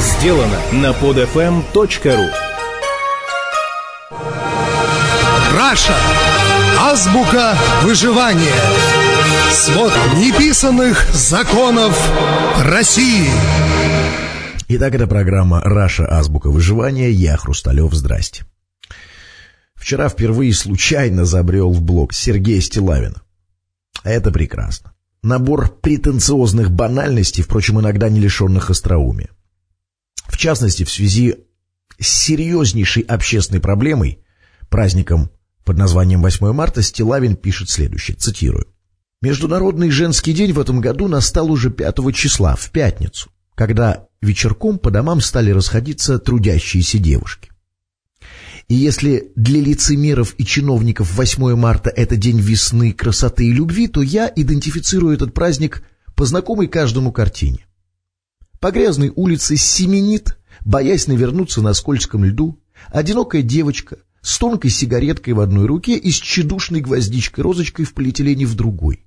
сделано на podfm.ru Раша. Азбука выживания. Свод неписанных законов России. Итак, это программа «Раша. Азбука выживания». Я Хрусталев. Здрасте. Вчера впервые случайно забрел в блог Сергея Стилавина. Это прекрасно. Набор претенциозных банальностей, впрочем, иногда не лишенных остроумия. Частности, в связи с серьезнейшей общественной проблемой, праздником под названием 8 марта, Стилавин пишет следующее, цитирую. «Международный женский день в этом году настал уже 5 числа, в пятницу, когда вечерком по домам стали расходиться трудящиеся девушки. И если для лицемеров и чиновников 8 марта это день весны, красоты и любви, то я идентифицирую этот праздник по знакомой каждому картине. По грязной улице семенит, боясь навернуться на скользком льду, одинокая девочка с тонкой сигареткой в одной руке и с тщедушной гвоздичкой-розочкой в полиэтилене в другой.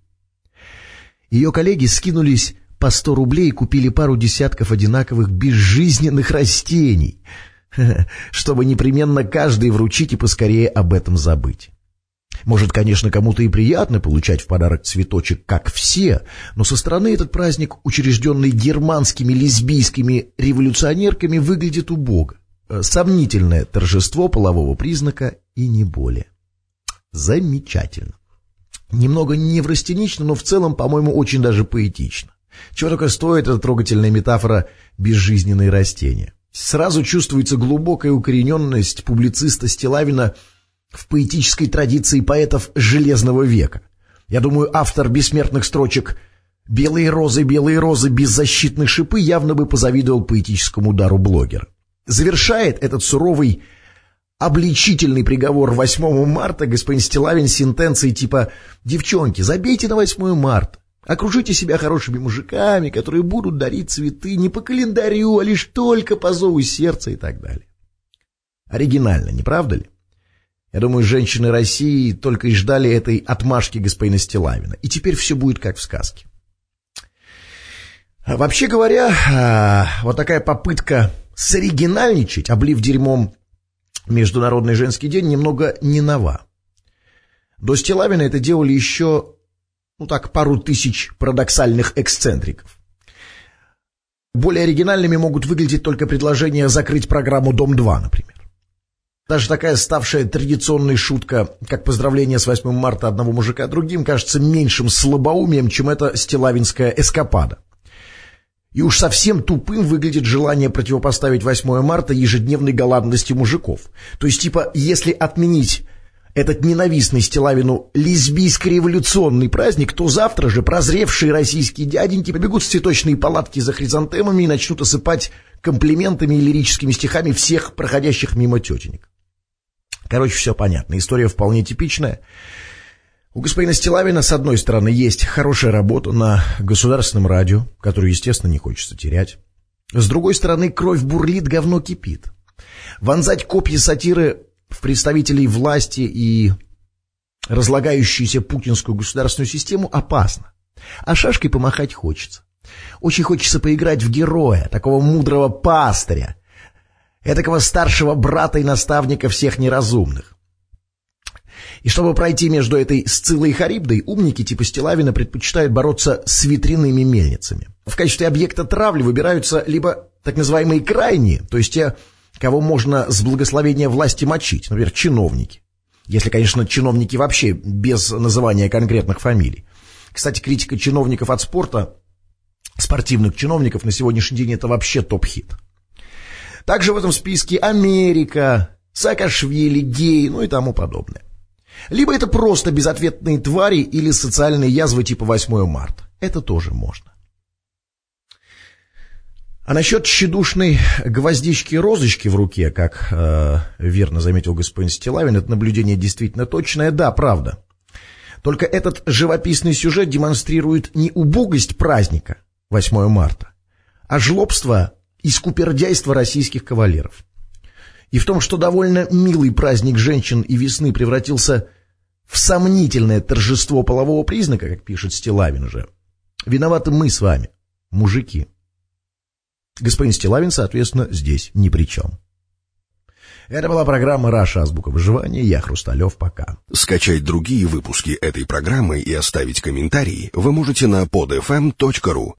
Ее коллеги скинулись по сто рублей и купили пару десятков одинаковых безжизненных растений, чтобы непременно каждый вручить и поскорее об этом забыть. Может, конечно, кому-то и приятно получать в подарок цветочек, как все, но со стороны этот праздник, учрежденный германскими лесбийскими революционерками, выглядит убого. Э, сомнительное торжество полового признака и не более. Замечательно. Немного неврастенично, но в целом, по-моему, очень даже поэтично. Чего только стоит эта трогательная метафора «безжизненные растения». Сразу чувствуется глубокая укорененность публициста Стилавина в поэтической традиции поэтов Железного века. Я думаю, автор бессмертных строчек «Белые розы, белые розы, беззащитные шипы» явно бы позавидовал поэтическому удару блогера. Завершает этот суровый обличительный приговор 8 марта господин Стилавин сентенцией типа «Девчонки, забейте на 8 марта, окружите себя хорошими мужиками, которые будут дарить цветы не по календарю, а лишь только по зову сердца» и так далее. Оригинально, не правда ли? Я думаю, женщины России только и ждали этой отмашки господина Стилавина. И теперь все будет как в сказке. А вообще говоря, а, вот такая попытка соригинальничать, облив дерьмом Международный женский день, немного не нова. До Стилавина это делали еще, ну так, пару тысяч парадоксальных эксцентриков. Более оригинальными могут выглядеть только предложения закрыть программу «Дом-2», например. Даже такая ставшая традиционной шутка, как поздравление с 8 марта одного мужика другим, кажется меньшим слабоумием, чем эта стилавинская эскапада. И уж совсем тупым выглядит желание противопоставить 8 марта ежедневной голодности мужиков. То есть, типа, если отменить этот ненавистный Стилавину лесбийско-революционный праздник, то завтра же прозревшие российские дяденьки побегут в цветочные палатки за хризантемами и начнут осыпать комплиментами и лирическими стихами всех проходящих мимо тетенек. Короче, все понятно. История вполне типичная. У господина Стилавина, с одной стороны, есть хорошая работа на государственном радио, которую, естественно, не хочется терять. С другой стороны, кровь бурлит, говно кипит. Вонзать копья сатиры в представителей власти и разлагающуюся путинскую государственную систему опасно. А шашкой помахать хочется. Очень хочется поиграть в героя, такого мудрого пастыря, этакого старшего брата и наставника всех неразумных. И чтобы пройти между этой Сциллой и Харибдой, умники типа Стилавина предпочитают бороться с ветряными мельницами. В качестве объекта травли выбираются либо так называемые крайние, то есть те, кого можно с благословения власти мочить, например, чиновники. Если, конечно, чиновники вообще без называния конкретных фамилий. Кстати, критика чиновников от спорта, спортивных чиновников на сегодняшний день это вообще топ-хит. Также в этом списке Америка, Саакашвили, гей, ну и тому подобное. Либо это просто безответные твари или социальные язвы типа 8 марта. Это тоже можно. А насчет тщедушной гвоздички-розочки в руке, как э, верно заметил господин Стилавин, это наблюдение действительно точное, да, правда. Только этот живописный сюжет демонстрирует не убогость праздника 8 марта, а жлобство и скупердяйство российских кавалеров. И в том, что довольно милый праздник женщин и весны превратился в сомнительное торжество полового признака, как пишет Стилавин же, виноваты мы с вами, мужики. Господин Стилавин, соответственно, здесь ни при чем. Это была программа «Раша. Азбука выживания». Я Хрусталев. Пока. Скачать другие выпуски этой программы и оставить комментарии вы можете на podfm.ru.